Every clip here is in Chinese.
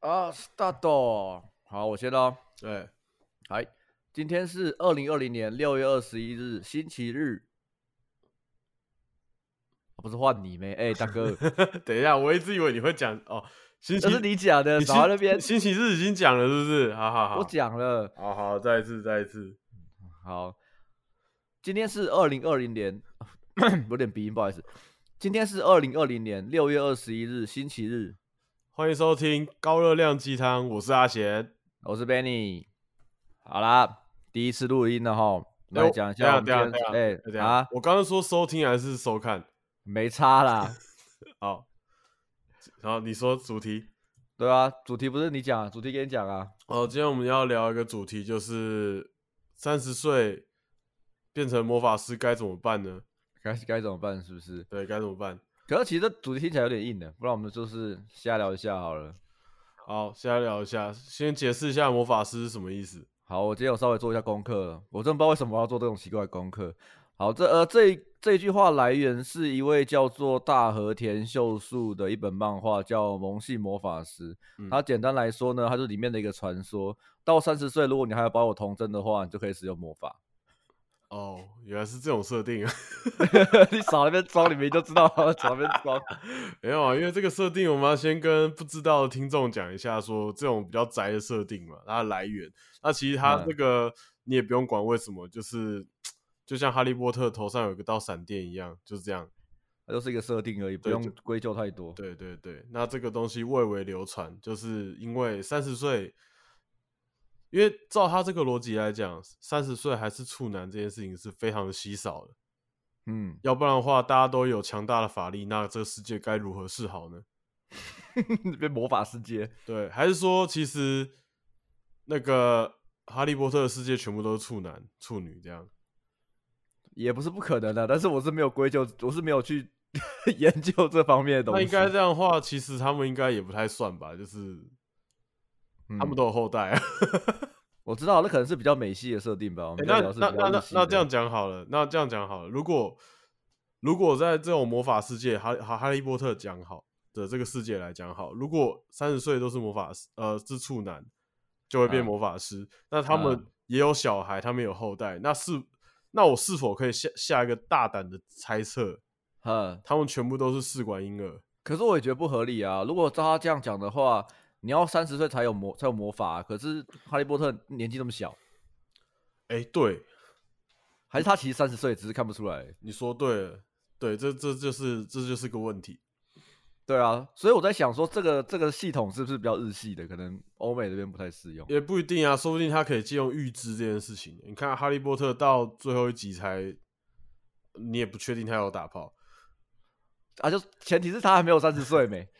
啊，start，好，我先喽。对，来，今天是二零二零年六月二十一日，星期日。不是换你没？哎，大哥，等一下，我一直以为你会讲哦，星期这是你讲的，少在那边。星期日已经讲了，是不是？好好好，我讲了。好好，再一次，再一次。好，今天是二零二零年，有点鼻音，不好意思。今天是二零二零年六月二十一日，星期日。欢迎收听高热量鸡汤，我是阿贤，我是 Benny。好啦，第一次录音了哈，来讲一下我们今天。哎，啊，我刚刚说收听还是收看？没差啦。好，然后你说主题？对啊，主题不是你讲，主题给你讲啊。哦，今天我们要聊一个主题，就是三十岁变成魔法师该怎么办呢？该该怎么办？是不是？对，该怎么办？可是其实这主题听起来有点硬的，不然我们就是瞎聊一下好了。好，瞎聊一下，先解释一下魔法师是什么意思。好，我今天有稍微做一下功课了，我真不知道为什么要做这种奇怪的功课。好，这呃这这一句话来源是一位叫做大和田秀树的一本漫画，叫《萌系魔法师》。嗯。它简单来说呢，它是里面的一个传说，到三十岁，如果你还要保有童真的话，你就可以使用魔法。哦，原来是这种设定啊！你少那边装，你们就知道少那边装。没有啊，因为这个设定，我们要先跟不知道的听众讲一下，说这种比较宅的设定嘛，它的来源。那其实它这个你也不用管为什么，就是就像哈利波特头上有个道闪电一样，就是这样，它就是一个设定而已，不用归咎太多。对对对，那这个东西蔚为流传，就是因为三十岁。因为照他这个逻辑来讲，三十岁还是处男这件事情是非常的稀少的，嗯，要不然的话，大家都有强大的法力，那这个世界该如何是好呢？变魔法世界？对，还是说其实那个哈利波特的世界全部都是处男处女这样？也不是不可能的，但是我是没有归咎，我是没有去 研究这方面的东西。那应该这样的话，其实他们应该也不太算吧，就是。他们都有后代啊，我知道，那可能是比较美系的设定吧。欸、那那那那那这样讲好了，那这样讲好了。如果如果在这种魔法世界，哈哈哈利波特讲好的这个世界来讲好，如果三十岁都是魔法师，呃，是处男，就会变魔法师。啊、那他们也有小孩，他们有后代，那是那我是否可以下下一个大胆的猜测？嗯，他们全部都是试管婴儿。可是我也觉得不合理啊。如果照他这样讲的话。你要三十岁才有魔才有魔法，啊，可是哈利波特年纪那么小，哎，欸，对，还是他其实三十岁只是看不出来。你说对了，对，这这就是这就是个问题。对啊，所以我在想说，这个这个系统是不是比较日系的？可能欧美这边不太适用。也不一定啊，说不定他可以借用预知这件事情。你看哈利波特到最后一集才，你也不确定他有打炮。啊，就前提是他还没有三十岁没，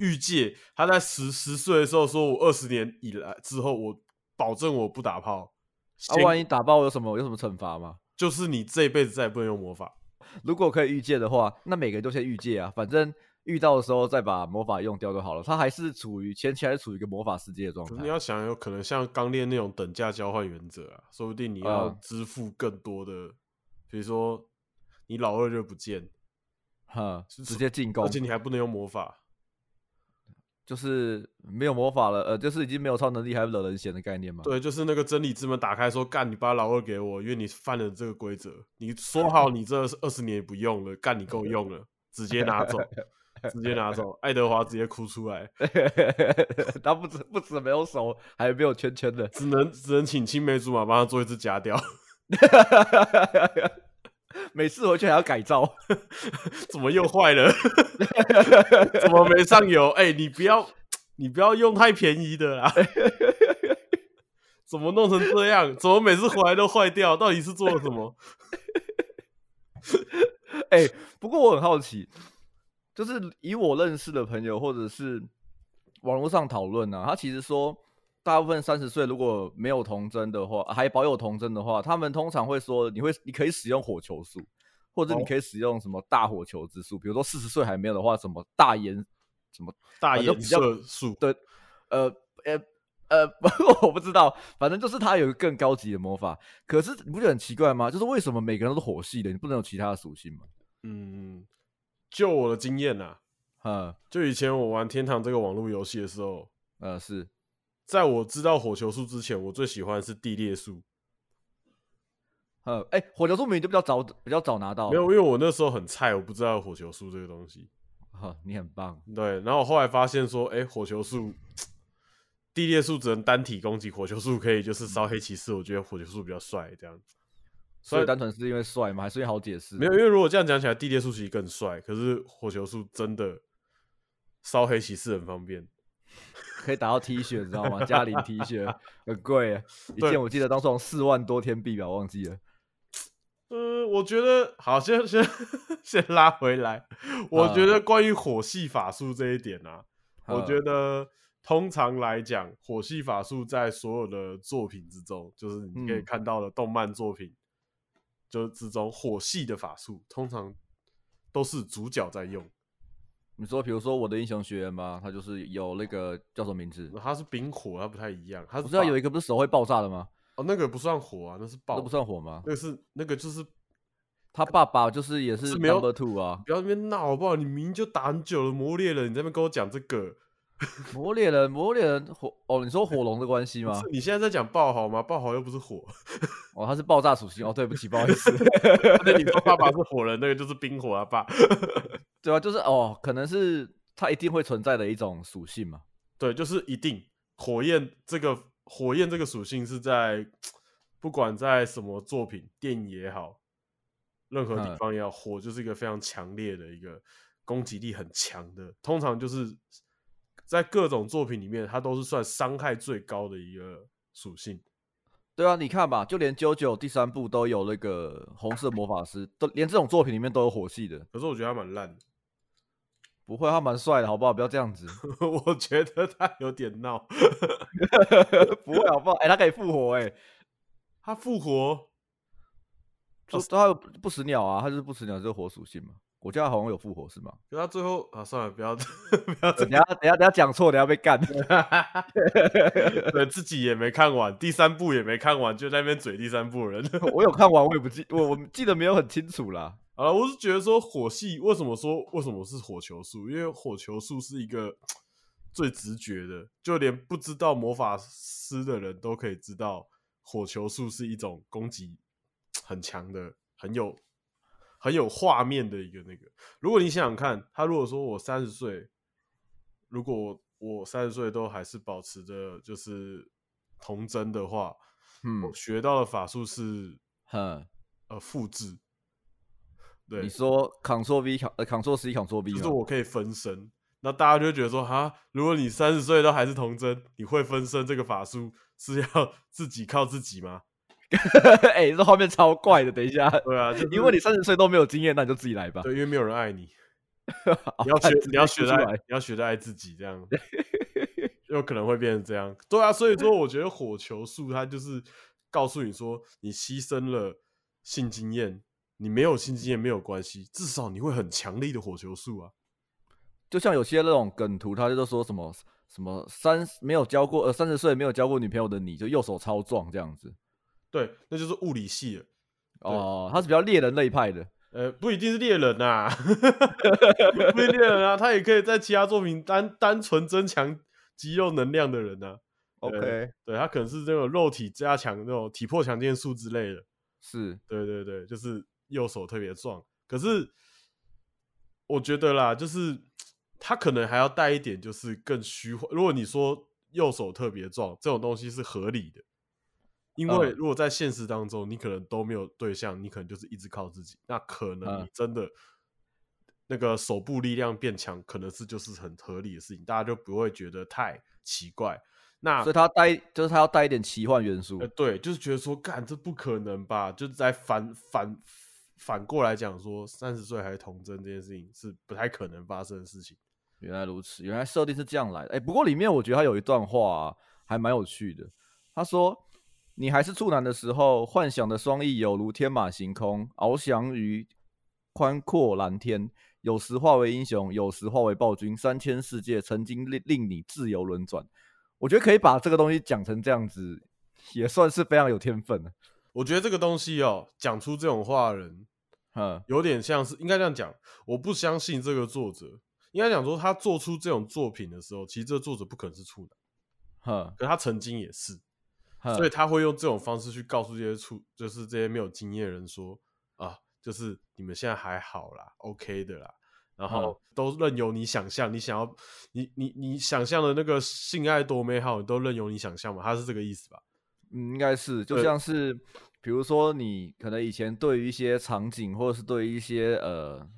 预借他在十十岁的时候说，我二十年以来之后，我保证我不打炮。啊，万一打爆有什么有什么惩罚吗？就是你这一辈子再也不能用魔法。如果可以预借的话，那每个人都先预借啊，反正遇到的时候再把魔法用掉就好了。他还是处于前期还是处于一个魔法世界的状态。你要想，有可能像刚练那种等价交换原则啊，说不定你要支付更多的，嗯、比如说你老二就不见。哈，直接进攻，而且你还不能用魔法，就是没有魔法了，呃，就是已经没有超能力，还惹人嫌的概念嘛。对，就是那个真理之门打开说，干，你把老二给我，因为你犯了这个规则。你说好，你这二十年也不用了，干，你够用了，直接拿走，直接拿走。爱德华直接哭出来，他不止不止没有手，还没有圈圈的，只能只能请青梅竹马帮他做一只假屌。每次回去还要改造，怎么又坏了？怎么没上油？哎、欸，你不要，你不要用太便宜的啦！怎么弄成这样？怎么每次回来都坏掉？到底是做了什么？哎、欸，不过我很好奇，就是以我认识的朋友或者是网络上讨论呢，他其实说。大部分三十岁如果没有童真的话，还保有童真的话，他们通常会说，你会你可以使用火球术，或者你可以使用什么大火球之术。比如说四十岁还没有的话，什么大炎什么大颜色术？对，呃呃呃，我不知道，反正就是他有一个更高级的魔法。可是你不觉得很奇怪吗？就是为什么每个人都是火系的，你不能有其他的属性吗？嗯，就我的经验呐、啊，嗯，就以前我玩天堂这个网络游戏的时候，呃，是在我知道火球术之前，我最喜欢的是地裂术。呃，哎、欸，火球术明明就比较早，比较早拿到。没有，因为我那时候很菜，我不知道火球术这个东西。哈，你很棒。对，然后我后来发现说，哎、欸，火球术、地裂术只能单体攻击，火球术可以就是烧黑骑士。我觉得火球术比较帅，这样。所以单纯是因为帅吗？还是因为好解释？没有，因为如果这样讲起来，地裂术其实更帅。可是火球术真的烧黑骑士很方便，可以打到 T 恤，你知道吗？加零 T 恤很贵，一件我记得当时四万多天币吧，我忘记了。呃，我觉得好，先 先先拉回来。我觉得关于火系法术这一点啊，我觉得通常来讲，火系法术在所有的作品之中，就是你可以看到的动漫作品，就之中火系的法术，通常都是主角在用。你说，比如说我的英雄学员吧，他就是有那个叫什么名字？他是冰火，他不太一样。他不知道有一个不是手会爆炸的吗？哦，那个不算火啊，那是爆，那不算火吗？那个是那个就是他爸爸，就是也是 number two 啊！不要在那边闹好不好？你明明就打很久了，魔猎人，你在那边跟我讲这个魔猎人，魔猎人火哦，你说火龙的关系吗？你现在在讲爆豪吗？爆豪又不是火哦，他是爆炸属性哦，对不起，不好意思。那你说爸爸是火人，那个就是冰火啊爸，对啊，就是哦，可能是它一定会存在的一种属性嘛？对，就是一定火焰这个。火焰这个属性是在不管在什么作品、电影也好，任何地方也好，火就是一个非常强烈的一个攻击力很强的。通常就是在各种作品里面，它都是算伤害最高的一个属性。对啊，你看吧，就连 JoJo 第三部都有那个红色魔法师，都连这种作品里面都有火系的。可是我觉得他蛮烂的。不会，他蛮帅的，好不好？不要这样子。我觉得他有点闹。不会，好不好？哎、欸，他可以复活、欸，哎，他复活，就他有不死鸟啊，他就是不死鸟，就是火属性嘛。我记得他好像有复活是吗？可他最后啊，算了，不要，不要等，等下，等下，等下讲错，等下被干。对，自己也没看完，第三部也没看完，就在那边嘴第三部人。我有看完，我也不记，我我记得没有很清楚啦。啊，我是觉得说火系为什么说为什么是火球术？因为火球术是一个最直觉的，就连不知道魔法师的人都可以知道，火球术是一种攻击很强的、很有很有画面的一个那个。如果你想想看，他如果说我三十岁，如果我三十岁都还是保持着就是童真的话，嗯，我学到的法术是，哼，呃，复制。对，你说 Ctrl V 呃 Ctrl C Ctrl V，就是我可以分身，那大家就会觉得说哈，如果你三十岁都还是童真，你会分身这个法术是要 自己靠自己吗？哎、欸，这画面超怪的。等一下，对啊，就是、因为你三十岁都没有经验，那你就自己来吧。对，因为没有人爱你，你要 学，你要学爱，你要学着爱自己，这样有可能会变成这样。对啊，所以说我觉得火球术它就是告诉你说，你牺牲了性经验。你没有新经验没有关系，至少你会很强力的火球术啊。就像有些那种梗图，他就说什么什么三没有交过呃三十岁没有交过女朋友的你就右手超壮这样子。对，那就是物理系的。哦，他是比较猎人类派的。呃，不一定是猎人呐、啊，不一定猎人啊，他也可以在其他作品单单纯增强肌肉能量的人呐、啊。OK，对，他可能是这种肉体加强那种体魄强健术之类的。是，对对对，就是。右手特别壮，可是我觉得啦，就是他可能还要带一点，就是更虚幻。如果你说右手特别壮，这种东西是合理的，因为如果在现实当中，你可能都没有对象，你可能就是一直靠自己，那可能你真的那个手部力量变强，可能是就是很合理的事情，大家就不会觉得太奇怪。那所以他带就是他要带一点奇幻元素，呃，对，就是觉得说，干这不可能吧？就是在反反。反过来讲，说三十岁还童真这件事情是不太可能发生的事情。原来如此，原来设定是这样来的。哎、欸，不过里面我觉得他有一段话、啊、还蛮有趣的。他说：“你还是处男的时候，幻想的双翼有如天马行空，翱翔于宽阔蓝天。有时化为英雄，有时化为暴君。三千世界曾经令令你自由轮转。我觉得可以把这个东西讲成这样子，也算是非常有天分了。我觉得这个东西哦，讲出这种话的人。”有点像是应该这样讲，我不相信这个作者应该讲说他做出这种作品的时候，其实这个作者不可能是处男，哼，可他曾经也是，所以他会用这种方式去告诉这些处，就是这些没有经验的人说啊，就是你们现在还好啦，OK 的啦。然后都任由你想象，你想要，你你你想象的那个性爱多美好，你都任由你想象嘛？他是这个意思吧？嗯，应该是，就像是，比如说你可能以前对于一些场景，或者是对于一些呃，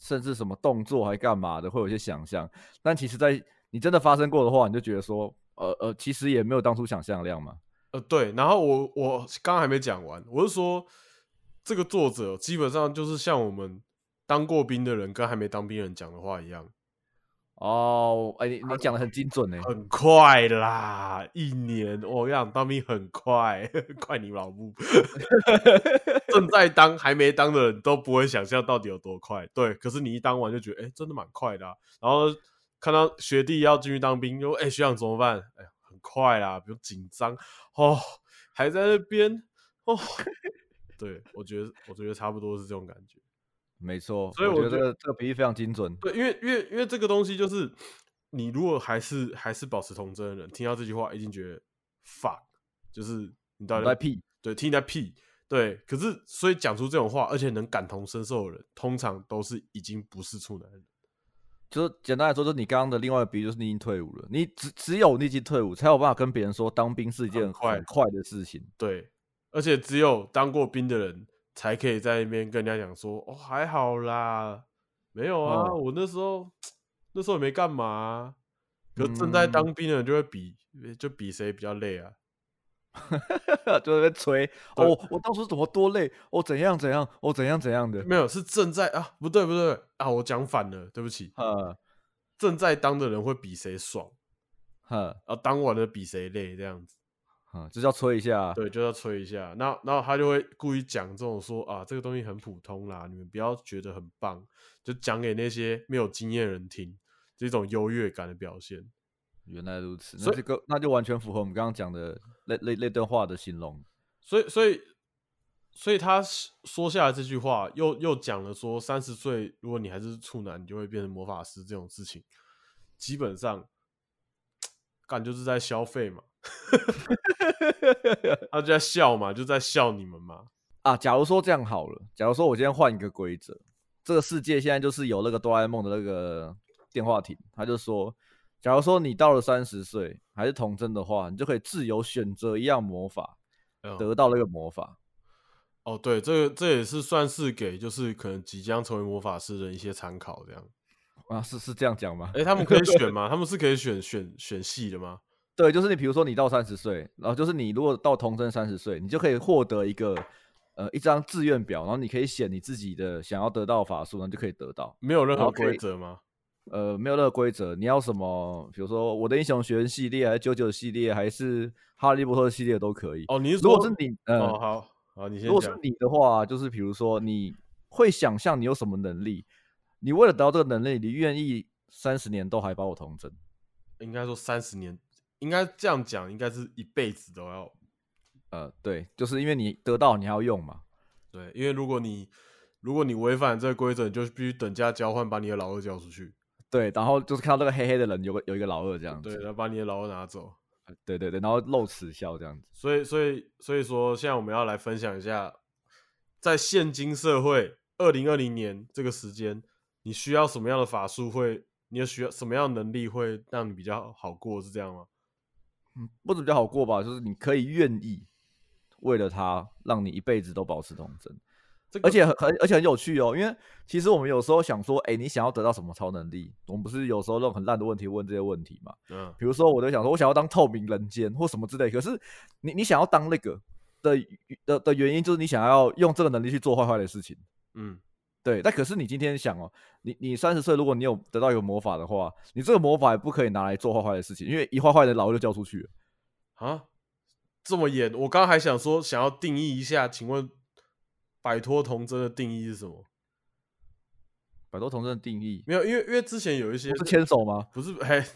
甚至什么动作还干嘛的，会有一些想象。但其实，在你真的发生过的话，你就觉得说，呃呃，其实也没有当初想象的量嘛。呃，对。然后我我刚刚还没讲完，我是说，这个作者基本上就是像我们。当过兵的人跟还没当兵人讲的话一样哦，哎、欸，你你讲的很精准呢，很快啦，一年我跟你讲当兵很快，快你老母！正在当还没当的人都不会想象到底有多快，对，可是你一当完就觉得，哎、欸，真的蛮快的、啊。然后看到学弟要进去当兵，就哎、欸，学长怎么办？哎、欸，很快啦，不用紧张哦，还在那边哦。对，我觉得，我觉得差不多是这种感觉。没错，所以我觉得，这个比喻非常精准。对，因为因为因为这个东西就是，你如果还是还是保持童真的人，听到这句话一定觉得 fuck，就是你到底在屁，对，听你在屁，对。可是，所以讲出这种话，而且能感同身受的人，通常都是已经不是处男人。就是简单来说，就是你刚刚的另外一个比喻，就是你已经退伍了。你只只有你已经退伍，才有办法跟别人说当兵是一件很快很快的事情。对，而且只有当过兵的人。才可以在那边跟人家讲说，哦，还好啦，没有啊，哦、我那时候那时候也没干嘛、啊。可正在当兵的人就会比，嗯、就比谁比较累啊，就在那边吹哦，我当初怎么多累，哦，怎样怎样，哦，怎样怎样的，没有，是正在啊，不对不对啊，我讲反了，对不起，呃，正在当的人会比谁爽，呃，啊，当完了比谁累这样子。啊，就叫吹一下，对，就要吹一下。那然后他就会故意讲这种说啊，这个东西很普通啦，你们不要觉得很棒，就讲给那些没有经验的人听，这种优越感的表现。原来如此，那这个那就完全符合我们刚刚讲的那那那段话的形容。所以所以所以他说下来这句话，又又讲了说，三十岁如果你还是处男，你就会变成魔法师这种事情，基本上 感觉就是在消费嘛。他就在笑嘛，就在笑你们嘛。啊，假如说这样好了，假如说我今天换一个规则，这个世界现在就是有那个哆啦 A 梦的那个电话亭，他就说，假如说你到了三十岁还是童真的话，你就可以自由选择一样魔法，得到那个魔法。哦，对，这个这也是算是给就是可能即将成为魔法师的一些参考，这样啊，是是这样讲吗？哎、欸，他们可以选吗？他们是可以选选选系的吗？对，就是你，比如说你到三十岁，然后就是你如果到童真三十岁，你就可以获得一个呃一张志愿表，然后你可以写你自己的想要得到的法术，然后就可以得到。没有任何规则吗？呃，没有任何规则。你要什么？比如说我的英雄学院系列，还是九九系列，还是哈利波特系列都可以。哦，你如果是你，呃、哦，好，好，你先讲。如果是你的话，就是比如说你会想象你有什么能力，你为了得到这个能力，你愿意三十年都还把我童真？应该说三十年。应该这样讲，应该是一辈子都要，呃，对，就是因为你得到，你还要用嘛。对，因为如果你如果你违反这个规则，你就必须等价交换，把你的老二交出去。对，然后就是看到那个黑黑的人有个有一个老二这样子。对，然后把你的老二拿走。对对对，然后露齿笑这样子。所以所以所以说，现在我们要来分享一下，在现今社会，二零二零年这个时间，你需要什么样的法术会？你有需要什么样的能力会让你比较好过？是这样吗？嗯，不怎么比较好过吧？就是你可以愿意为了他，让你一辈子都保持童真，这个、而且很很而且很有趣哦。因为其实我们有时候想说，哎、欸，你想要得到什么超能力？我们不是有时候那种很烂的问题问这些问题嘛？嗯，比如说我就想说，我想要当透明人间或什么之类。可是你你想要当那个的的的原因，就是你想要用这个能力去做坏坏的事情。嗯。对，但可是你今天想哦，你你三十岁，如果你有得到一个魔法的话，你这个魔法也不可以拿来做坏坏的事情，因为一坏坏的老二就交出去了啊，这么严？我刚刚还想说，想要定义一下，请问摆脱童真的定义是什么？摆脱童真的定义没有，因为因为之前有一些是牵手吗？不是，哎，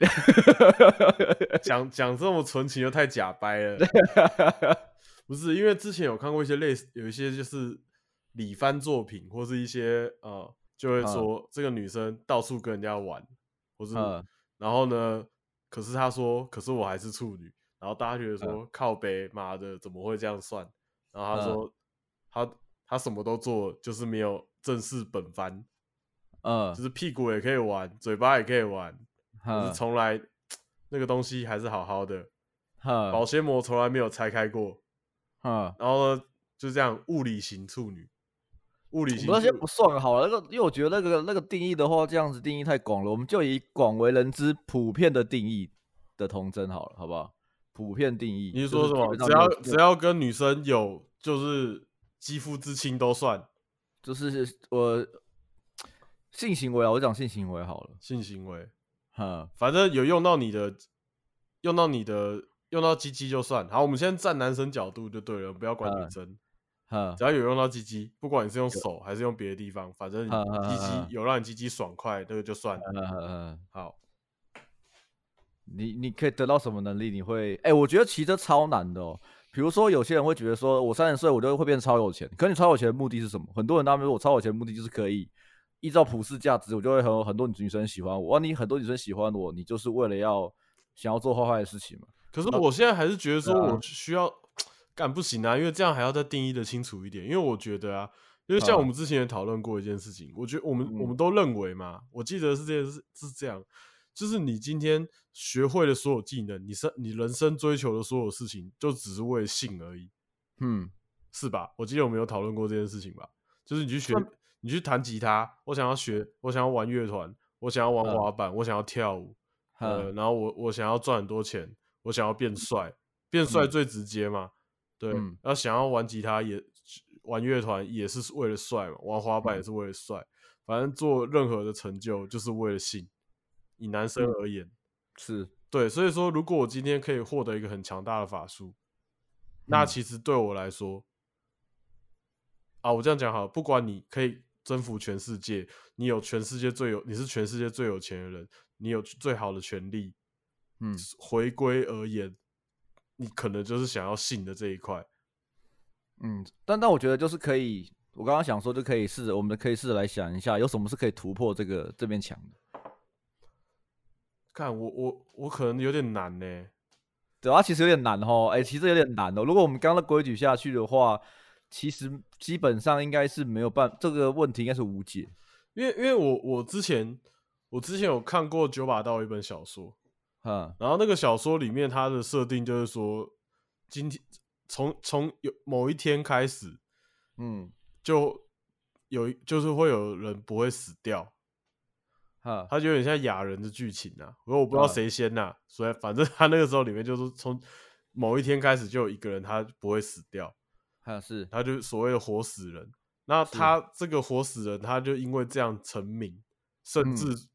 讲讲这么纯情又太假掰了，不是，因为之前有看过一些类似，有一些就是。李帆作品或是一些呃就会说这个女生到处跟人家玩，或是嗯。然后呢，可是她说，可是我还是处女，然后大家觉得说、嗯、靠北妈的怎么会这样算？然后他说、嗯、他他什么都做，就是没有正式本番，嗯，就是屁股也可以玩，嘴巴也可以玩，可、嗯、是从来那个东西还是好好的，嗯、保鲜膜从来没有拆开过，嗯，然后呢就这样物理型处女。物理型，那先不算好了。那个，因为我觉得那个那个定义的话，这样子定义太广了。我们就以广为人知、普遍的定义的童真好了，好不好？普遍定义。你是说什么？只要只要跟女生有就是肌肤之亲都算，就是我性行为啊，我讲性行为好了，性行为，哈，反正有用到你的，用到你的，用到鸡鸡就算。好，我们先站男生角度就对了，不要管女生。只要有用到鸡鸡，不管你是用手还是用别的地方，反正鸡鸡有让你鸡鸡爽快，这个就算了。嗯好，你你可以得到什么能力？你会哎、欸，我觉得骑车超难的哦。比如说，有些人会觉得说，我三十岁我就会变超有钱。可你超有钱的目的是什么？很多人他们说我超有钱的目的就是可以依照普世价值，我就会很很多女生喜欢我。哇，你很多女生喜欢我，你就是为了要想要做坏坏的事情嘛？可是我现在还是觉得说我需要。干不行啊，因为这样还要再定义的清楚一点。因为我觉得啊，因为像我们之前也讨论过一件事情，我觉得我们我们都认为嘛，我记得是这件事是这样，就是你今天学会了所有技能，你生你人生追求的所有事情，就只是为了性而已，嗯，是吧？我记得我们有讨论过这件事情吧？就是你去学，你去弹吉他，我想要学，我想要玩乐团，我想要玩滑板，我想要跳舞，呃，然后我我想要赚很多钱，我想要变帅，变帅最直接嘛。对，然后、嗯、想要玩吉他也玩乐团也是为了帅嘛，玩滑板也是为了帅，嗯、反正做任何的成就就是为了性。以男生而言，是。对，所以说如果我今天可以获得一个很强大的法术，那其实对我来说，嗯、啊，我这样讲好了，不管你可以征服全世界，你有全世界最有，你是全世界最有钱的人，你有最好的权利，嗯，回归而言。你可能就是想要信的这一块，嗯，但但我觉得就是可以，我刚刚想说就可以试着，我们可以试着来想一下，有什么是可以突破这个这面墙的。看我我我可能有点难呢，对啊，其实有点难哦，哎、欸，其实有点难哦。如果我们刚刚的规矩下去的话，其实基本上应该是没有办这个问题应该是无解，因为因为我我之前我之前有看过九把刀一本小说。嗯，然后那个小说里面，它的设定就是说，今天从从有某一天开始，嗯，就有就是会有人不会死掉，哈，它就有点像哑人的剧情啊。不过我不知道谁先呐、啊，所以反正他那个时候里面就是从某一天开始就有一个人他不会死掉，哈是，他就所谓的活死人。那他这个活死人，他就因为这样成名，甚至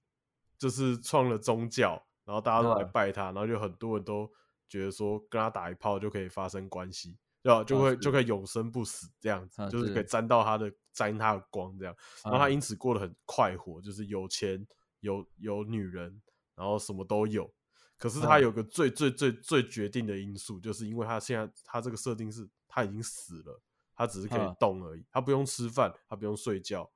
就是创了宗教。然后大家都来拜他，然后就很多人都觉得说跟他打一炮就可以发生关系，对吧？就会就可以永生不死这样子，就是可以沾到他的沾他的光这样。然后他因此过得很快活，就是有钱有有女人，然后什么都有。可是他有个最最最最决定的因素，就是因为他现在他这个设定是他已经死了，他只是可以动而已，他不用吃饭，他不用睡觉，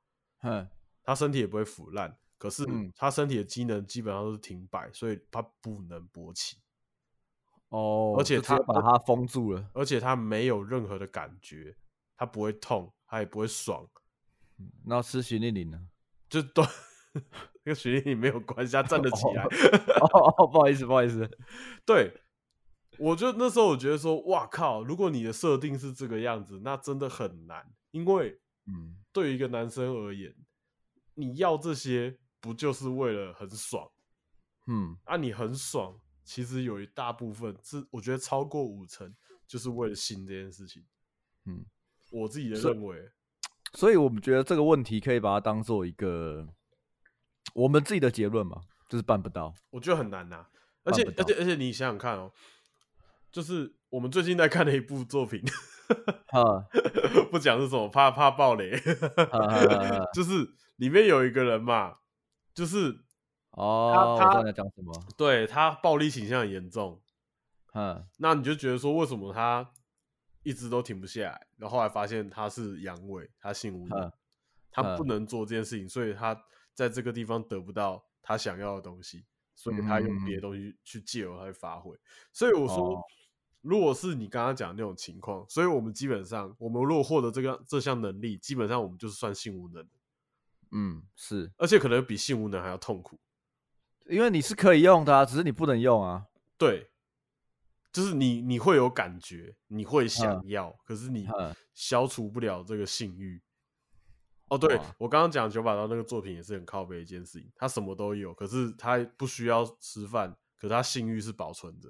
他身体也不会腐烂。可是他身体的机能基本上都是停摆，所以他不能勃起。哦，而且他把它封住了，而且他没有任何的感觉，他不会痛，他也不会爽。那吃徐丽玲呢？就都跟徐丽玲没有关系，他站得起来。哦哦，不好意思，不好意思。对，我就那时候我觉得说，哇靠！如果你的设定是这个样子，那真的很难，因为嗯，对于一个男生而言，你要这些。不就是为了很爽？嗯，啊，你很爽，其实有一大部分是我觉得超过五成，就是为了性这件事情。嗯，我自己的认为，所以我们觉得这个问题可以把它当做一个我们自己的结论嘛，就是办不到。我觉得很难呐、啊，而且而且而且你想想看哦，就是我们最近在看的一部作品，不讲是什么，怕怕爆雷，就是里面有一个人嘛。就是哦，他在讲什么？对，他暴力倾向很严重，嗯，那你就觉得说，为什么他一直都停不下来？然后后来发现他是阳痿，他性无能，他不能做这件事情，所以他在这个地方得不到他想要的东西，所以他用别的东西去借由他去发挥。所以我说。哦如果是你刚刚讲的那种情况，所以我们基本上，我们如果获得这个这项能力，基本上我们就是算性无能。嗯，是，而且可能比性无能还要痛苦，因为你是可以用的啊，只是你不能用啊。对，就是你你会有感觉，你会想要，嗯、可是你消除不了这个性欲。嗯、哦，对，我刚刚讲九把刀那个作品也是很靠背一件事情，他什么都有，可是他不需要吃饭，可是他性欲是保存着。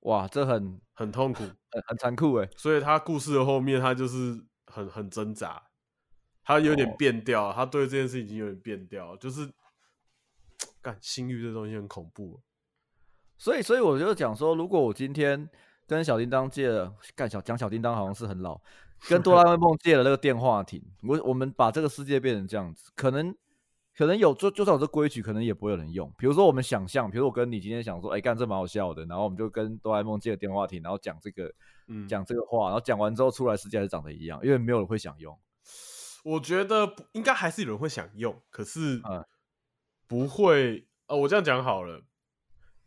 哇，这很很痛苦，很很残酷哎。所以他故事的后面，他就是很很挣扎，他有点变调，哦、他对这件事已经有点变调，就是干性欲这东西很恐怖。所以，所以我就讲说，如果我今天跟小叮当借了，干小讲小叮当好像是很老，跟哆啦 A 梦借了那个电话亭，我我们把这个世界变成这样子，可能。可能有，就就算有这规矩，可能也不会有人用。比如说，我们想象，比如说我跟你今天想说，哎、欸，干这蛮好笑的，然后我们就跟哆啦 A 梦借了电话亭，然后讲这个，嗯，讲这个话，然后讲完之后出来，世界还是长得一样，因为没有人会想用。我觉得应该还是有人会想用，可是不会。呃、嗯，我这样讲好了，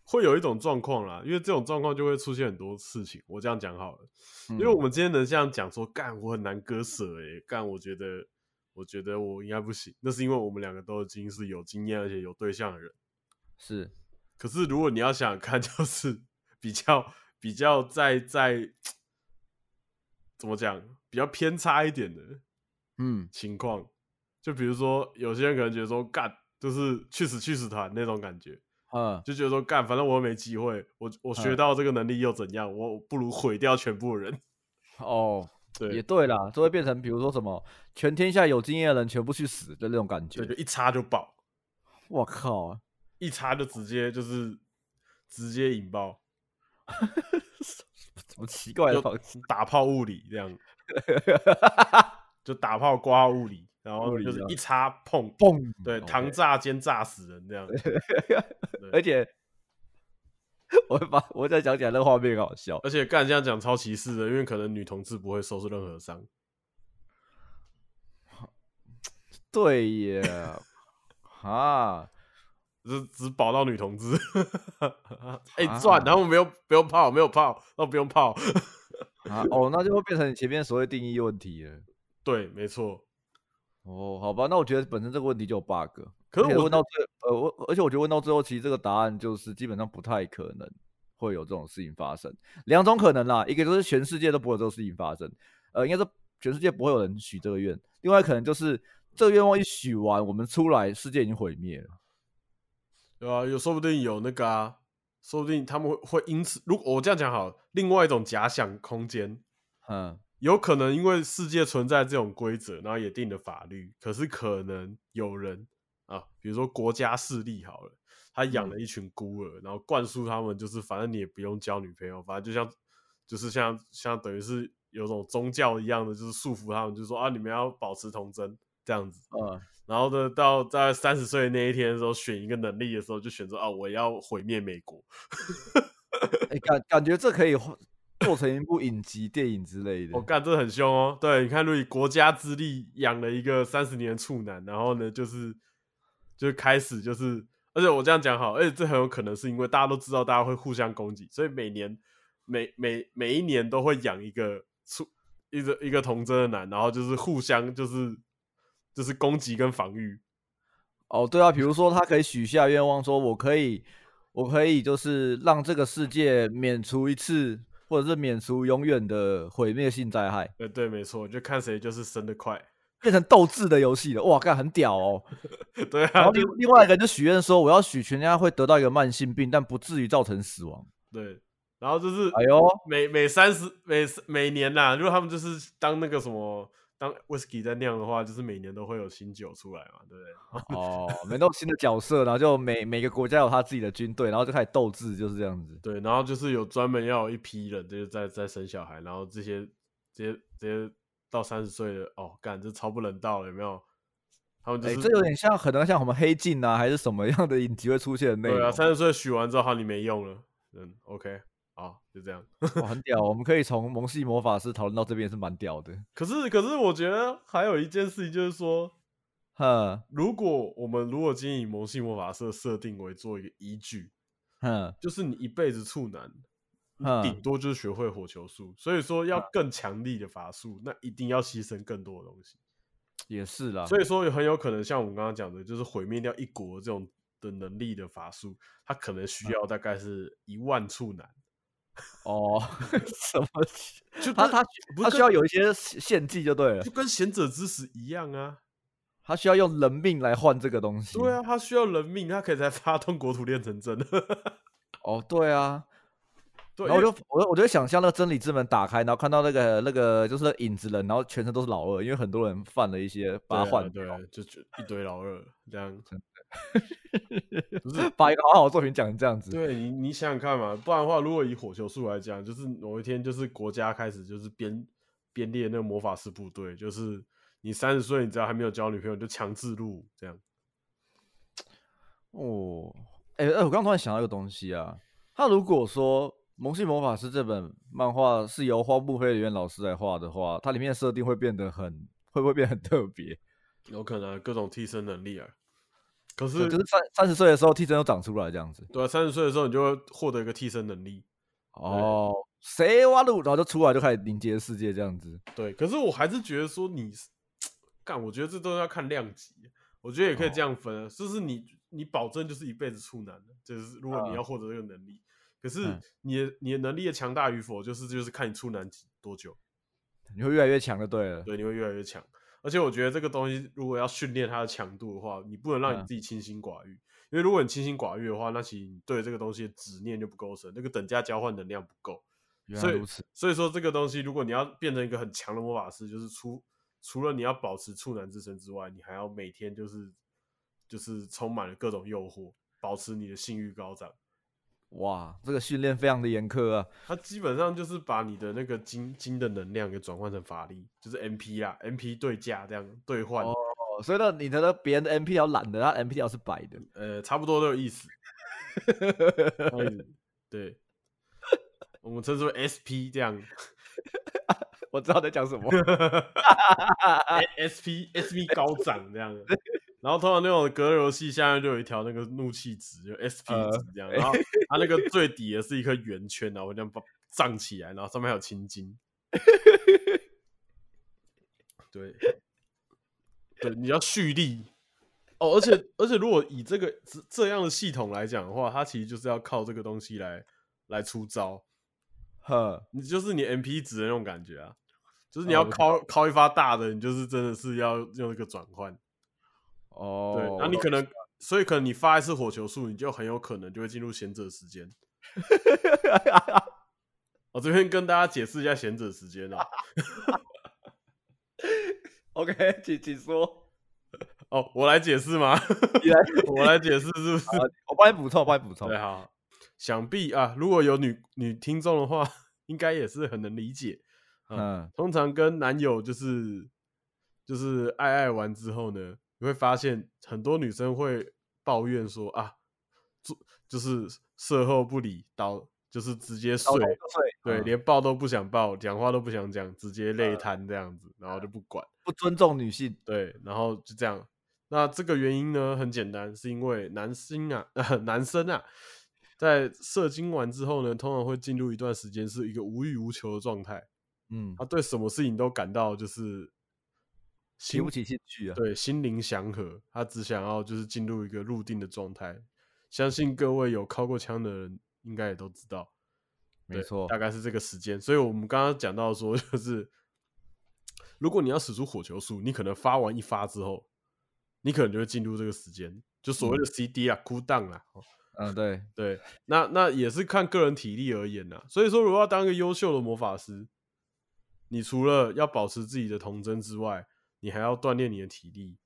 会有一种状况啦，因为这种状况就会出现很多事情。我这样讲好了，因为我们今天能这样讲说，干我很难割舍、欸，哎，干我觉得。我觉得我应该不行，那是因为我们两个都已经是有经验而且有对象的人。是，可是如果你要想想看，就是比较比较在在 怎么讲，比较偏差一点的，嗯，情况，就比如说有些人可能觉得说干就是去死去死团那种感觉，嗯，就觉得说干反正我又没机会，我我学到这个能力又怎样，我不如毁掉全部人。哦。对也对啦，就会变成比如说什么，全天下有经验的人全部去死的那种感觉，对，就一插就爆。我靠，一插就直接就是直接引爆，什么奇怪的方式？打炮物理这样，就打炮刮物理，然后就是一插碰砰，对，糖炸兼炸死人这样，而且。我会把我再讲起来，那个画面很好笑。而且干这样讲超歧视的，因为可能女同志不会受任何伤。对耶，啊，只只保到女同志。哎、欸，赚，然后没有不用泡，没有泡，那不用泡。啊，哦，那就会变成你前面所谓定义问题了。对，没错。哦，好吧，那我觉得本身这个问题就有 bug。可是我问到最，呃，我而且我觉得问到最后，其实这个答案就是基本上不太可能会有这种事情发生。两种可能啦，一个就是全世界都不会有这种事情发生，呃，应该是全世界不会有人许这个愿。另外可能就是这个愿望一许完，我们出来，世界已经毁灭了，对啊？有说不定有那个啊，说不定他们会会因此，如果我这样讲好，另外一种假想空间，嗯。有可能因为世界存在这种规则，然后也定了法律，可是可能有人啊，比如说国家势力好了，他养了一群孤儿，然后灌输他们就是反正你也不用交女朋友，反正就像就是像像等于是有种宗教一样的，就是束缚他们，就是说啊你们要保持童真这样子，嗯，然后呢到在三十岁那一天的时候选一个能力的时候，就选择啊我要毁灭美国，欸、感感觉这可以。做成一部影集、电影之类的，我干、哦，这很凶哦。对，你看，如以国家之力养了一个三十年处男，然后呢，就是就开始就是，而且我这样讲好，而且这很有可能是因为大家都知道，大家会互相攻击，所以每年每每每一年都会养一个处一个一个童真的男，然后就是互相就是就是攻击跟防御。哦，对啊，比如说他可以许下愿望，说我可以我可以就是让这个世界免除一次。或者是免除永远的毁灭性灾害。呃对，没错，就看谁就是生得快，变成斗智的游戏了。哇，干很屌哦。对啊。然后另另外一个人就许愿说，我要许全家会得到一个慢性病，但不至于造成死亡。对。然后就是，哎呦，每每三十每每年呐，如果他们就是当那个什么。当威士忌在酿的话，就是每年都会有新酒出来嘛，对不对？哦，每到新的角色，然后就每每个国家有他自己的军队，然后就开始斗智，就是这样子。对，然后就是有专门要有一批人，就是在在生小孩，然后这些这些这些到三十岁的哦，干这超不人道了，有没有？他们就是、欸、这有点像，可能像我们黑镜啊，还是什么样的影集会出现的内容？对啊，三十岁许完之后，好，你没用了，嗯，OK。好，就这样，很屌。我们可以从萌系魔法师讨论到这边是蛮屌的。可是，可是我觉得还有一件事情，就是说，哼，如果我们如果今天以萌系魔法师设定为做一个依据，哼，就是你一辈子处男，哼顶多就是学会火球术。所以说，要更强力的法术，那一定要牺牲更多的东西。也是啦。所以说，很有可能像我们刚刚讲的，就是毁灭掉一国这种的能力的法术，它可能需要大概是一万处男。哦，什么？就他他他需要有一些献祭就对了，就跟贤者之石一样啊。他需要用人命来换这个东西。对啊，他需要人命，他可以才发动国土炼成真。哦，对啊。对，然后我就我我就想象那个真理之门打开，然后看到那个那个就是影子人，然后全身都是老二，因为很多人犯了一些把他换掉，对，啊对啊，就一堆老二这样。不是把一个好好作品讲成这样子。对你，你想想看嘛，不然的话，如果以火球术来讲，就是某一天，就是国家开始就是编编列那个魔法师部队，就是。你三十岁，你只要还没有交女朋友，就强制入伍这样。哦，哎、欸、哎、欸，我刚突然想到一个东西啊，他如果说《萌系魔法师》这本漫画是由荒木飞吕彦老师来画的话，它里面的设定会变得很，会不会变得很特别？有可能各种替身能力啊。可是，可是三三十岁的时候，替身又长出来这样子。对啊，三十岁的时候，你就会获得一个替身能力。哦，谁挖路，然后就出来就开始凝结世界这样子。对，可是我还是觉得说你。干，我觉得这都要看量级。我觉得也可以这样分，啊，就、哦、是你你保证就是一辈子处男的，就是如果你要获得这个能力。嗯、可是你的你的能力的强大与否，就是就是看你处男多久，你会越来越强就对了。对，你会越来越强。而且我觉得这个东西如果要训练它的强度的话，你不能让你自己清心寡欲，嗯，因为如果你清心寡欲的话，那其实你对这个东西的执念就不够深，那个等价交换能量不够。所以所以说这个东西，如果你要变成一个很强的魔法师，就是除。除了你要保持处男之身之外，你还要每天就是就是充满了各种诱惑，保持你的性欲高涨。哇，这个训练非常的严苛啊！它基本上就是把你的那个金金的能量给转换成法力，就是 MP 啦，MP 对价这样兑换。哦，所以呢，你的别人的 MP 要蓝的，他 MP 要是白的，呃，差不多都有意思。对，我们称之为 SP 这样。我知道在讲什么，SP SP 高涨这样，然后通常那种格斗游戏下面就有一条那个怒气值，就 SP 值这样，然后它那个最底的是一颗圆圈，然后这样把胀起来，然后上面还有青筋。对，对，你要蓄力哦，而且而且如果以这个这样的系统来讲的话，它其实就是要靠这个东西来来出招。呵，你就是你 MP 值的那种感觉啊，就是你要靠靠一发大的，你就是真的是要用一个转换。哦，对，那你可能，所以可能你发一次火球术，你就很有可能就会进入贤者时间。我这边跟大家解释一下贤者时间啊。OK，请请说。哦，我来解释吗？你来，我来解释是不是？我帮你补充，我帮你补充。对，好。想必啊，如果有女女听众的话，应该也是很能理解。嗯，嗯，通常跟男友就是就是爱爱完之后呢，你会发现很多女生会抱怨说啊，就就是事后不理，到就是直接睡，睡对、嗯，连抱都不想抱，讲话都不想讲，直接累瘫这样子，然后就不管，不尊重女性。对，然后就这样。那这个原因呢，很简单，是因为男性啊，男生啊。在射精完之后呢，通常会进入一段时间是一个无欲无求的状态。嗯，他对什么事情都感到就是提不起兴趣啊。对，心灵祥和，他只想要就是进入一个入定的状态。相信各位有靠过枪的人应该也都知道，没错，大概是这个时间。所以我们刚刚讲到说，就是如果你要使出火球术，你可能发完一发之后，你可能就会进入这个时间，就所谓的 CD 啊，cool down 啊。嗯，对对，那那也是看个人体力而言呐。所以说，如果要当一个优秀的魔法师，你除了要保持自己的童真之外，你还要锻炼你的体力。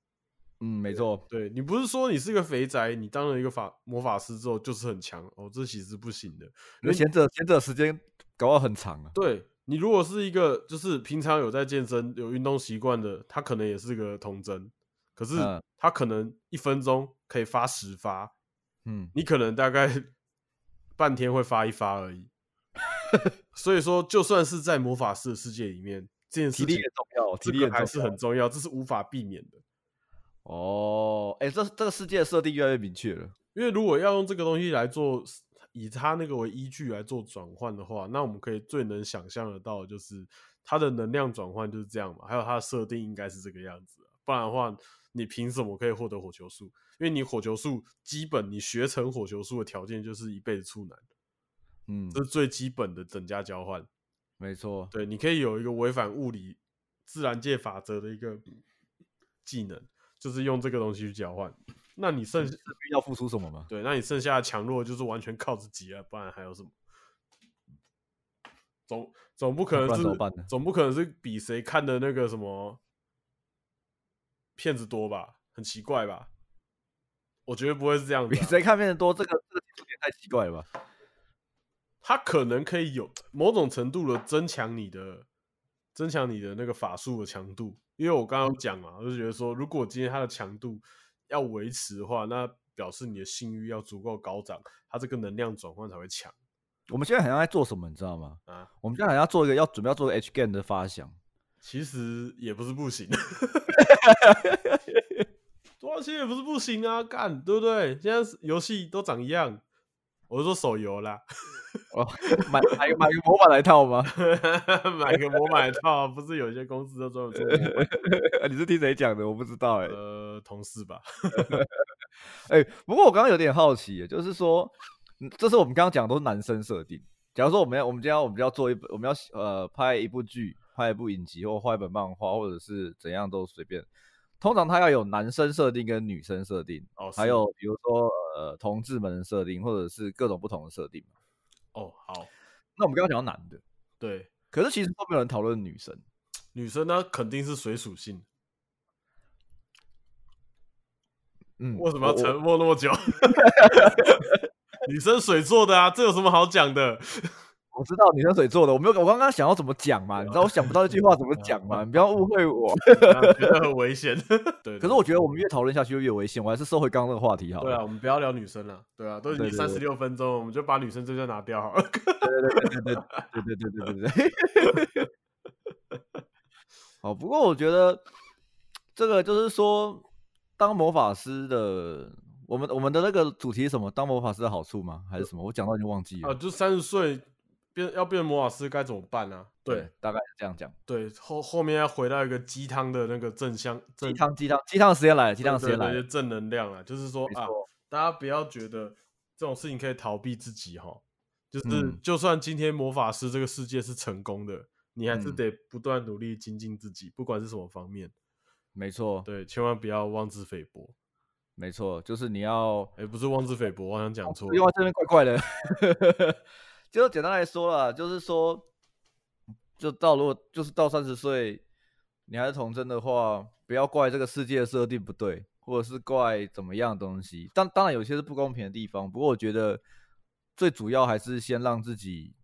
嗯，没错。对，你不是说你是个肥宅，你当了一个法魔法师之后就是很强哦，这其实是不行的。因为前者前者时间搞到很长啊。对，你如果是一个就是平常有在健身、有运动习惯的，他可能也是个童真，可是他可能一分钟可以发十发。嗯，你可能大概 半天会发一发而已，所以说就算是在魔法师的世界里面，这件事情体力也重要，体力还是很重要，这是无法避免的。哦，哎、欸，这这个世界的设定越来越明确了。因为如果要用这个东西来做，以它那个为依据来做转换的话，那我们可以最能想象得到，就是它的能量转换就是这样嘛。还有它的设定应该是这个样子，不然的话，你凭什么可以获得火球术？因为你火球术基本你学成火球术的条件就是一辈子处男，嗯，这是最基本的等价交换。没错，对，你可以有一个违反物理自然界法则的一个技能。就是用这个东西去交换，那你剩下要付出什么吗？对，那你剩下的强弱就是完全靠自己了，不然还有什么？总总不可能是总不可能是比谁看的那个什么骗子多吧？很奇怪吧？我觉得不会是这样比谁看片子多，这个这个有点太奇怪了吧？他可能可以有某种程度的增强你的增强你的那个法术的强度。因为我刚刚讲嘛，我就觉得说，如果今天它的强度要维持的话，那表示你的性欲要足够高涨，它这个能量转换才会强。我们现在好像在做什么，你知道吗？啊，我们现在好像要做一个要准备要做个 H game 的发想，其实也不是不行，多少钱也不是不行啊，干对不对？现在游戏都长一样，我是说手游啦。哦，买买买个模板来套吗？买个模板来套，不是有些公司都专门做模板？你是听谁讲的？我不知道哎、欸。呃，同事吧。哎、欸，不过我刚刚有点好奇，就是说，这是我们刚刚讲的都是男生设定。假如说我们要，我们今天要我们要做一，我们要呃拍一部剧，拍一部影集，或画一本漫画，或者是怎样都随便。通常他要有男生设定跟女生设定，哦，还有比如说呃同志们的设定，或者是各种不同的设定。哦，好，那我们刚刚讲到男的，对，可是其实都没有人讨论女生，女生呢肯定是水属性，嗯，为什么要沉默那么久？女生水做的啊，这有什么好讲的？我知道女生水做的，我没有，我刚刚想要怎么讲嘛？你知道我想不到这句话怎么讲嘛？你不要误会我，觉得很危险。对，可是我觉得我们越讨论下去就越危险，我还是收回刚刚那个话题好了。对啊，我们不要聊女生了。对啊，都已经三十六分钟，我们就把女生这段拿掉好了。对对对对对对对对对对对。好，不过我觉得这个就是说，当魔法师的，我们我们的那个主题是什么？当魔法师的好处吗？还是什么？我讲到已经忘记了。啊，就三十岁。变要变魔法师该怎么办呢、啊？对，大概是这样讲。对，后后面要回到一个鸡汤的那个正向鸡汤鸡汤鸡汤时间来了，鸡汤时间来正能量啊，就是说啊，大家不要觉得这种事情可以逃避自己哈，就是、嗯、就算今天魔法师这个世界是成功的，你还是得不断努力精进自己、嗯，不管是什么方面。没错，对，千万不要妄自菲薄。没错，就是你要，哎、欸，不是妄自菲薄，我好像讲错，因为这边怪怪的。就简单来说啦，就是说，就到如果就是到三十岁，你还是童真的话，不要怪这个世界设定不对，或者是怪怎么样的东西。当当然有些是不公平的地方，不过我觉得最主要还是先让自己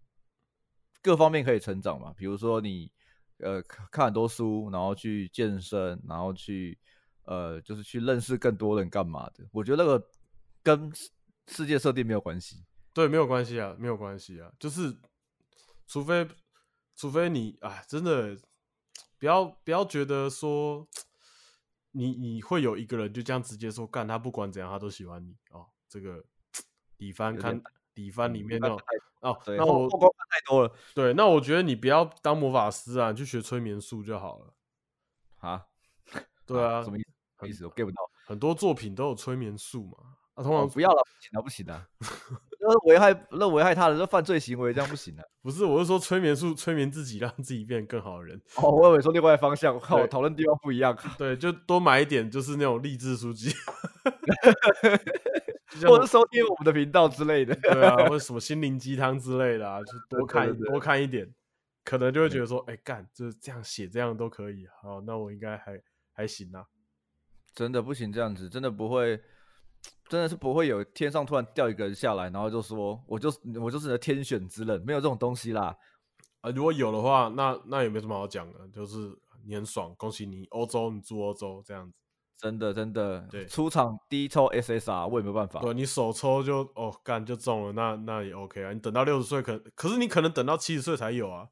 各方面可以成长嘛。比如说你呃看很多书，然后去健身，然后去呃就是去认识更多人干嘛的。我觉得那个跟世界设定没有关系。对，没有关系啊，没有关系啊，就是，除非，除非你哎，真的，不要不要觉得说，你你会有一个人就这样直接说干他不管怎样他都喜欢你哦，这个底番看底番里面那种哦，那我曝光太多了，对，那我觉得你不要当魔法师啊，你去学催眠术就好了啊，对啊，什么意思？什么意思？我 get 不到，很多作品都有催眠术嘛，啊，通常、哦、不要了，不行了，不行 了。那危害那危害他人这犯罪行为，这样不行的、啊。不是，我是说催眠术，催眠自己，让自己变得更好的人。哦，我以为说另外的方向，我靠，讨论地方不一样。对，就多买一点，就是那种励志书籍，或者是收听我们的频道之类的。对啊，或者什么心灵鸡汤之类的啊，就多看多看一点，可能就会觉得说，哎，干，就是这样写，这样都可以。好，那我应该还还行啊。真的不行，这样子真的不会。真的是不会有天上突然掉一个人下来，然后就说我就我就是你的天选之人，没有这种东西啦。啊，如果有的话，那那也没什么好讲的，就是你很爽，恭喜你，欧洲你住欧洲这样子，真的真的，对，出场第一抽 SSR 我也没办法，对，你首抽就哦干就中了，那那也 OK 啊，你等到六十岁可可是你可能等到七十岁才有啊，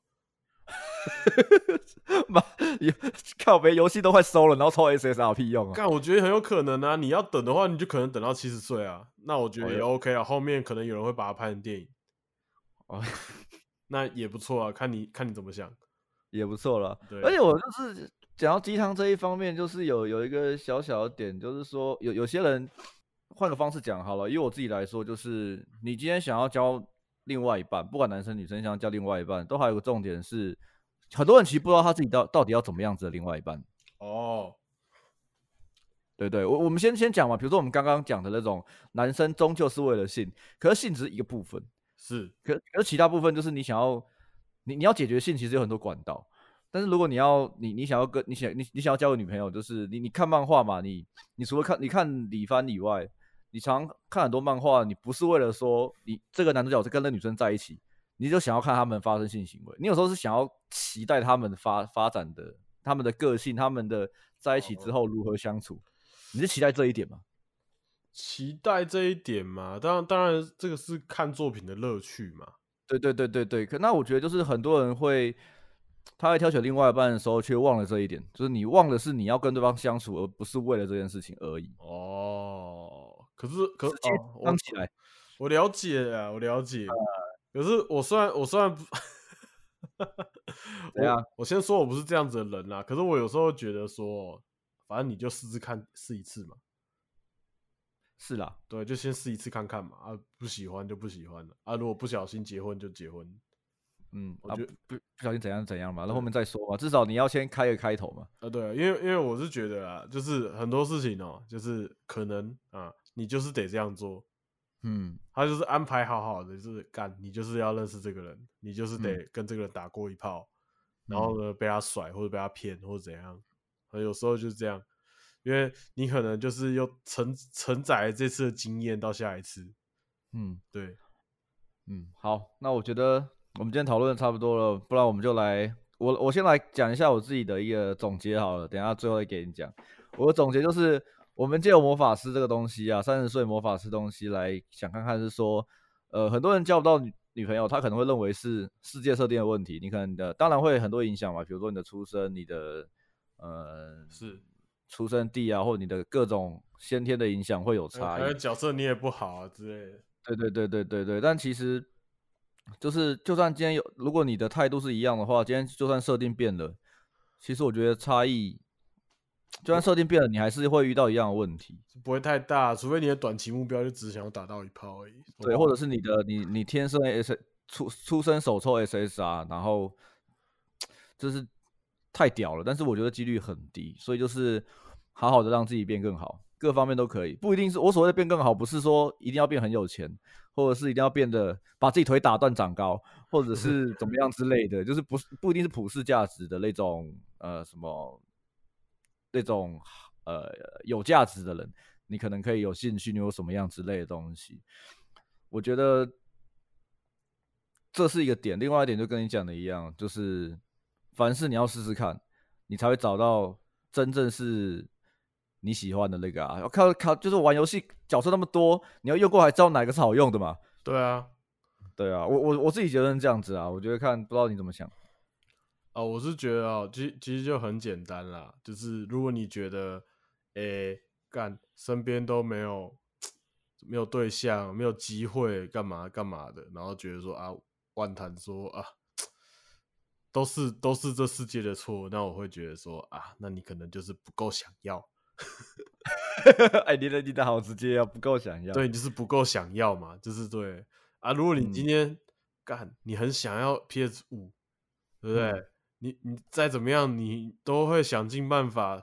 妈，靠北游戏都快收了，然后抽 SSR 屁用啊！干，我觉得很有可能啊。你要等的话，你就可能等到七十岁啊。那我觉得也 OK 啊。后面可能有人会把它拍成电影，哦，那也不错啊。看你看你怎么想，也不错了。对，而且我就是讲到鸡汤这一方面，就是有有一个小小的点，就是说有有些人换个方式讲好了。以我自己来说，就是你今天想要交另外一半，不管男生女生，想要交另外一半，都还有个重点是。很多人其实不知道他自己到到底要怎么样子的另外一半。哦，对对，我我们先先讲嘛，比如说我们刚刚讲的那种男生终究是为了性，可是性只是一个部分，是，可可是其他部分就是你想要你你要解决性，其实有很多管道，但是如果你要你你想要跟你想你你想要交个女朋友，就是你你看漫画嘛，你你除了看你看李帆以外，你常看很多漫画，你不是为了说你这个男主角是跟那女生在一起。你就想要看他们发生性行为，你有时候是想要期待他们发发展的，他们的个性，他们的在一起之后如何相处，你是期待这一点吗？期待这一点嘛，当然当然这个是看作品的乐趣嘛。对对对对对，可那我觉得就是很多人会，他在挑选另外一半的时候却忘了这一点，就是你忘了是你要跟对方相处，而不是为了这件事情而已。哦，可是可是刚起来我，我了解啊，我了解。呃可是我虽然我虽然不，怎样？我先说我不是这样子的人啦。可是我有时候觉得说，反正你就试试看，试一次嘛。是啦，对，就先试一次看看嘛。啊，不喜欢就不喜欢了。啊，如果不小心结婚就结婚。嗯，我觉得、啊、不不小心怎样怎样嘛，那后面再说嘛。至少你要先开个开头嘛。啊，对，因为因为我是觉得啊，就是很多事情哦、喔，就是可能啊，你就是得这样做。嗯，他就是安排好好的，就是干你就是要认识这个人，你就是得跟这个人打过一炮，嗯、然后呢被他甩或者被他骗或者怎样，有时候就是这样，因为你可能就是又承承载这次的经验到下一次。嗯，对，嗯，好，那我觉得我们今天讨论的差不多了，不然我们就来，我我先来讲一下我自己的一个总结好了，等一下最后再给你讲，我的总结就是。我们借由魔法师这个东西啊，三十岁魔法师东西来想看看，是说，呃，很多人交不到女女朋友，他可能会认为是世界设定的问题。你可能的当然会很多影响嘛，比如说你的出生，你的呃是出生地啊，或者你的各种先天的影响会有差异。还有角色你也不好啊之类的。对对对对对对，但其实就是，就算今天有，如果你的态度是一样的话，今天就算设定变了，其实我觉得差异。就算设定变了，你还是会遇到一样的问题，不会太大，除非你的短期目标就只想要打到一炮而已。对，或者是你的你你天生 S 出出生手抽 SSR，然后就是太屌了，但是我觉得几率很低，所以就是好好的让自己变更好，各方面都可以，不一定是我所谓的变更好，不是说一定要变很有钱，或者是一定要变得把自己腿打断长高，或者是怎么样之类的，就是不是不一定是普世价值的那种呃什么。这种呃有价值的人，你可能可以有兴趣，你有什么样之类的东西？我觉得这是一个点。另外一点就跟你讲的一样，就是凡事你要试试看，你才会找到真正是你喜欢的那个啊。靠靠，就是玩游戏角色那么多，你要用过还知道哪个是好用的嘛？对啊，对啊，我我我自己觉得是这样子啊。我觉得看不知道你怎么想。哦，我是觉得哦，其其实就很简单啦，就是如果你觉得，诶，干身边都没有没有对象，没有机会，干嘛干嘛的，然后觉得说啊，万谈说啊，都是都是这世界的错，那我会觉得说啊，那你可能就是不够想要。哎，你的你的好直接啊，不够想要，对，就是不够想要嘛，就是对啊。如果你今天、嗯、干，你很想要 PS 五，对不对？嗯你你再怎么样，你都会想尽办法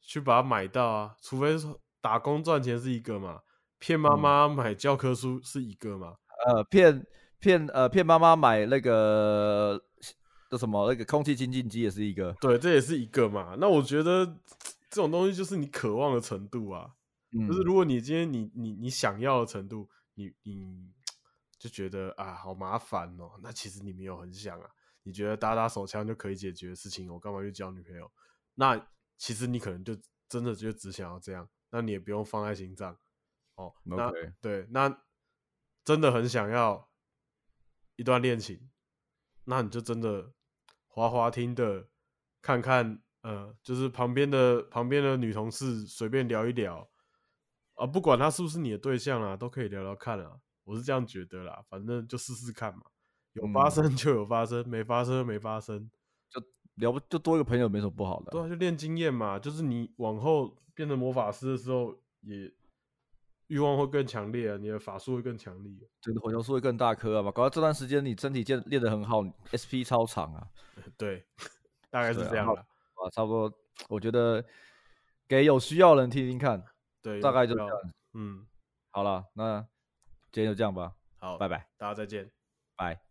去把它买到啊，除非说打工赚钱是一个嘛，骗妈妈买教科书是一个嘛，嗯、呃，骗骗呃骗妈妈买那个叫什么那个空气清净机也是一个，对，这也是一个嘛。那我觉得这种东西就是你渴望的程度啊，嗯、就是如果你今天你你你想要的程度，你你就觉得啊好麻烦哦，那其实你没有很想啊。你觉得打打手枪就可以解决的事情，我干嘛去交女朋友？那其实你可能就真的就只想要这样，那你也不用放在心上哦。那.对，那真的很想要一段恋情，那你就真的滑滑梯的，看看呃，就是旁边的旁边的女同事随便聊一聊啊，不管她是不是你的对象啊，都可以聊聊看啊。我是这样觉得啦，反正就试试看嘛，有发生就有发生，嗯、没发生就没发生，就聊不就多一个朋友没什么不好的。对啊，就练经验嘛，就是你往后变成魔法师的时候也。欲望会更强烈啊，你的法术会更强力，对，火球术会更大颗啊嘛。搞到这段时间你身体练练得很好，SP 超长啊。对，大概是这样的啊，差不多。我觉得给有需要的人听听看，对，大概就这样。嗯，好了，那今天就这样吧。好，拜拜，大家再见，拜。